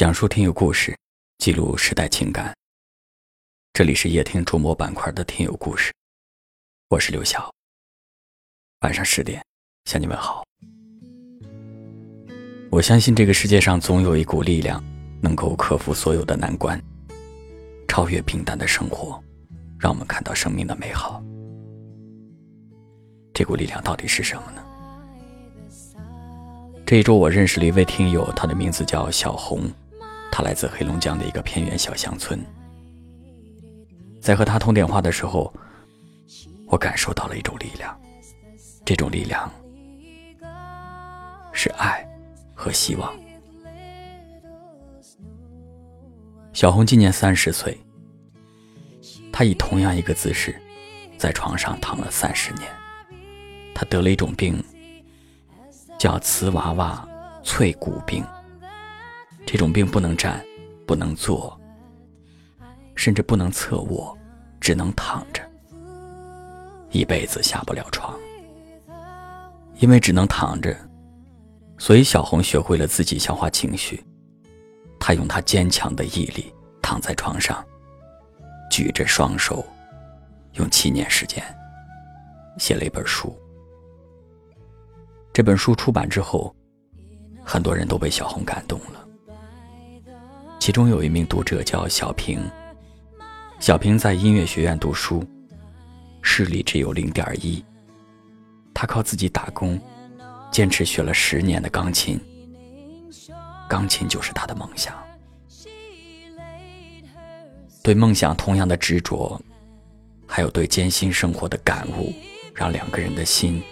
讲述听友故事，记录时代情感。这里是夜听触摸板块的听友故事，我是刘晓。晚上十点向你问好。我相信这个世界上总有一股力量，能够克服所有的难关，超越平淡的生活，让我们看到生命的美好。这股力量到底是什么呢？这一周我认识了一位听友，他的名字叫小红。他来自黑龙江的一个偏远小乡村，在和他通电话的时候，我感受到了一种力量，这种力量是爱和希望。小红今年三十岁，她以同样一个姿势，在床上躺了三十年。她得了一种病，叫瓷娃娃脆骨病。这种病不能站，不能坐，甚至不能侧卧，只能躺着，一辈子下不了床。因为只能躺着，所以小红学会了自己消化情绪。她用她坚强的毅力躺在床上，举着双手，用七年时间写了一本书。这本书出版之后，很多人都被小红感动了。其中有一名读者叫小平，小平在音乐学院读书，视力只有零点一。他靠自己打工，坚持学了十年的钢琴，钢琴就是他的梦想。对梦想同样的执着，还有对艰辛生活的感悟，让两个人的心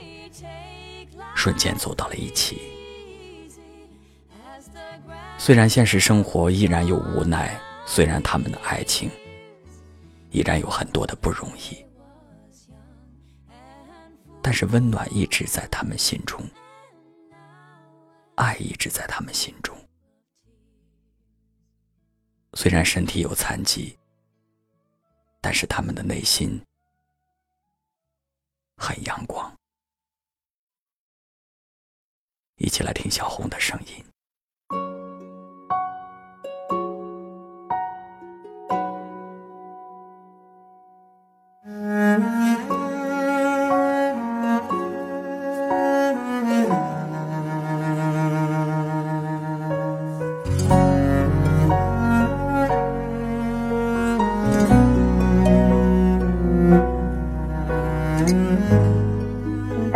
瞬间走到了一起。虽然现实生活依然有无奈，虽然他们的爱情依然有很多的不容易，但是温暖一直在他们心中，爱一直在他们心中。虽然身体有残疾，但是他们的内心很阳光。一起来听小红的声音。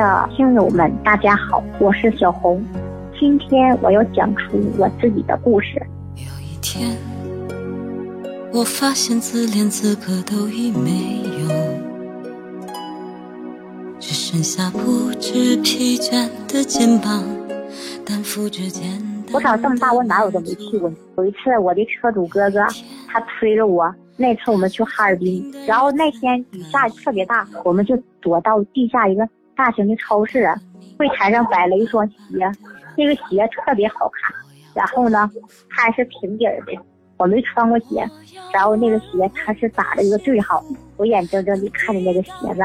的听友们，大家好，我是小红。今天我要讲出我自己的故事。有一天，我发现自怜资格都已没有，只剩下不知疲倦的肩膀，担负着简单。我长这么大，我哪有都没去过。有一次，我的车主哥哥他推着我，那次我们去哈尔滨，然后那天雨下的特别大，我们就躲到地下一个。大型的超市啊，柜台上摆了一双鞋，那个鞋特别好看。然后呢，它还是平底的，我没穿过鞋。然后那个鞋它是打了一个最好，我眼睁睁地看着那个鞋子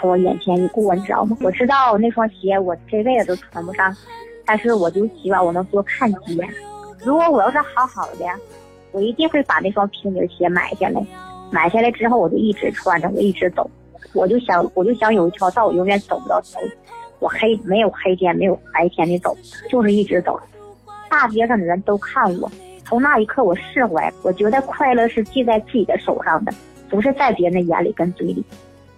从我眼前一过，你知道吗？我知道那双鞋我这辈子都穿不上，但是我就希望我能多看几眼。如果我要是好好的，我一定会把那双平底鞋买下来。买下来之后，我就一直穿着，我一直走。我就想，我就想有一条道永远走不到头。我黑没有黑天，没有白天的走，就是一直走。大街上的人都看我，从那一刻我释怀，我觉得快乐是系在自己的手上的，不是在别人的眼里跟嘴里。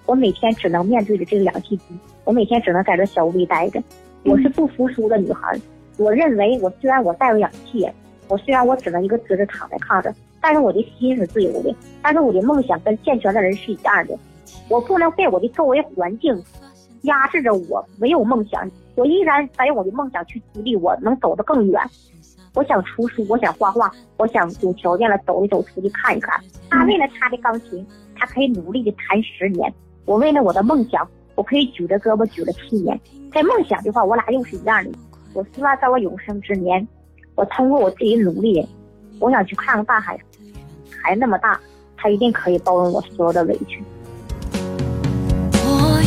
我每天只能面对着这个氧气机，我每天只能在这小屋里待着。我是不服输的女孩，我认为我虽然我带有氧气，我虽然我只能一个姿势躺在炕上，但是我的心是自由的，但是我的梦想跟健全的人是一样的。我不能被我的周围环境压制着，我没有梦想，我依然在用我的梦想去激励我，能走得更远。我想出书，我想画画，我想有条件了走一走，出去看一看。他为了他的钢琴，他可以努力的弹十年。我为了我的梦想，我可以举着胳膊举了七年。在梦想的话，我俩又是一样的。我希望在我有生之年，我通过我自己努力，我想去看看大海，海那么大，他一定可以包容我所有的委屈。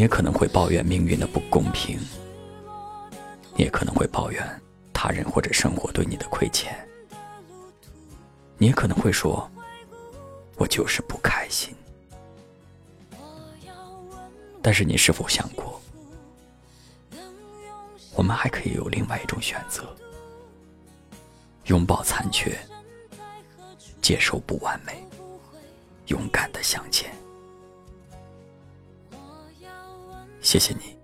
你也可能会抱怨命运的不公平，你也可能会抱怨他人或者生活对你的亏欠，你也可能会说：“我就是不开心。”但是你是否想过，我们还可以有另外一种选择：拥抱残缺，接受不完美，勇敢的向前。谢谢你，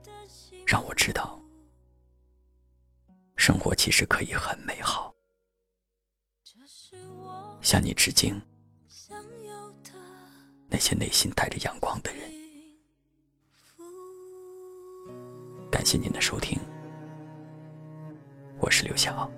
让我知道，生活其实可以很美好。向你致敬，那些内心带着阳光的人。感谢您的收听，我是刘晓。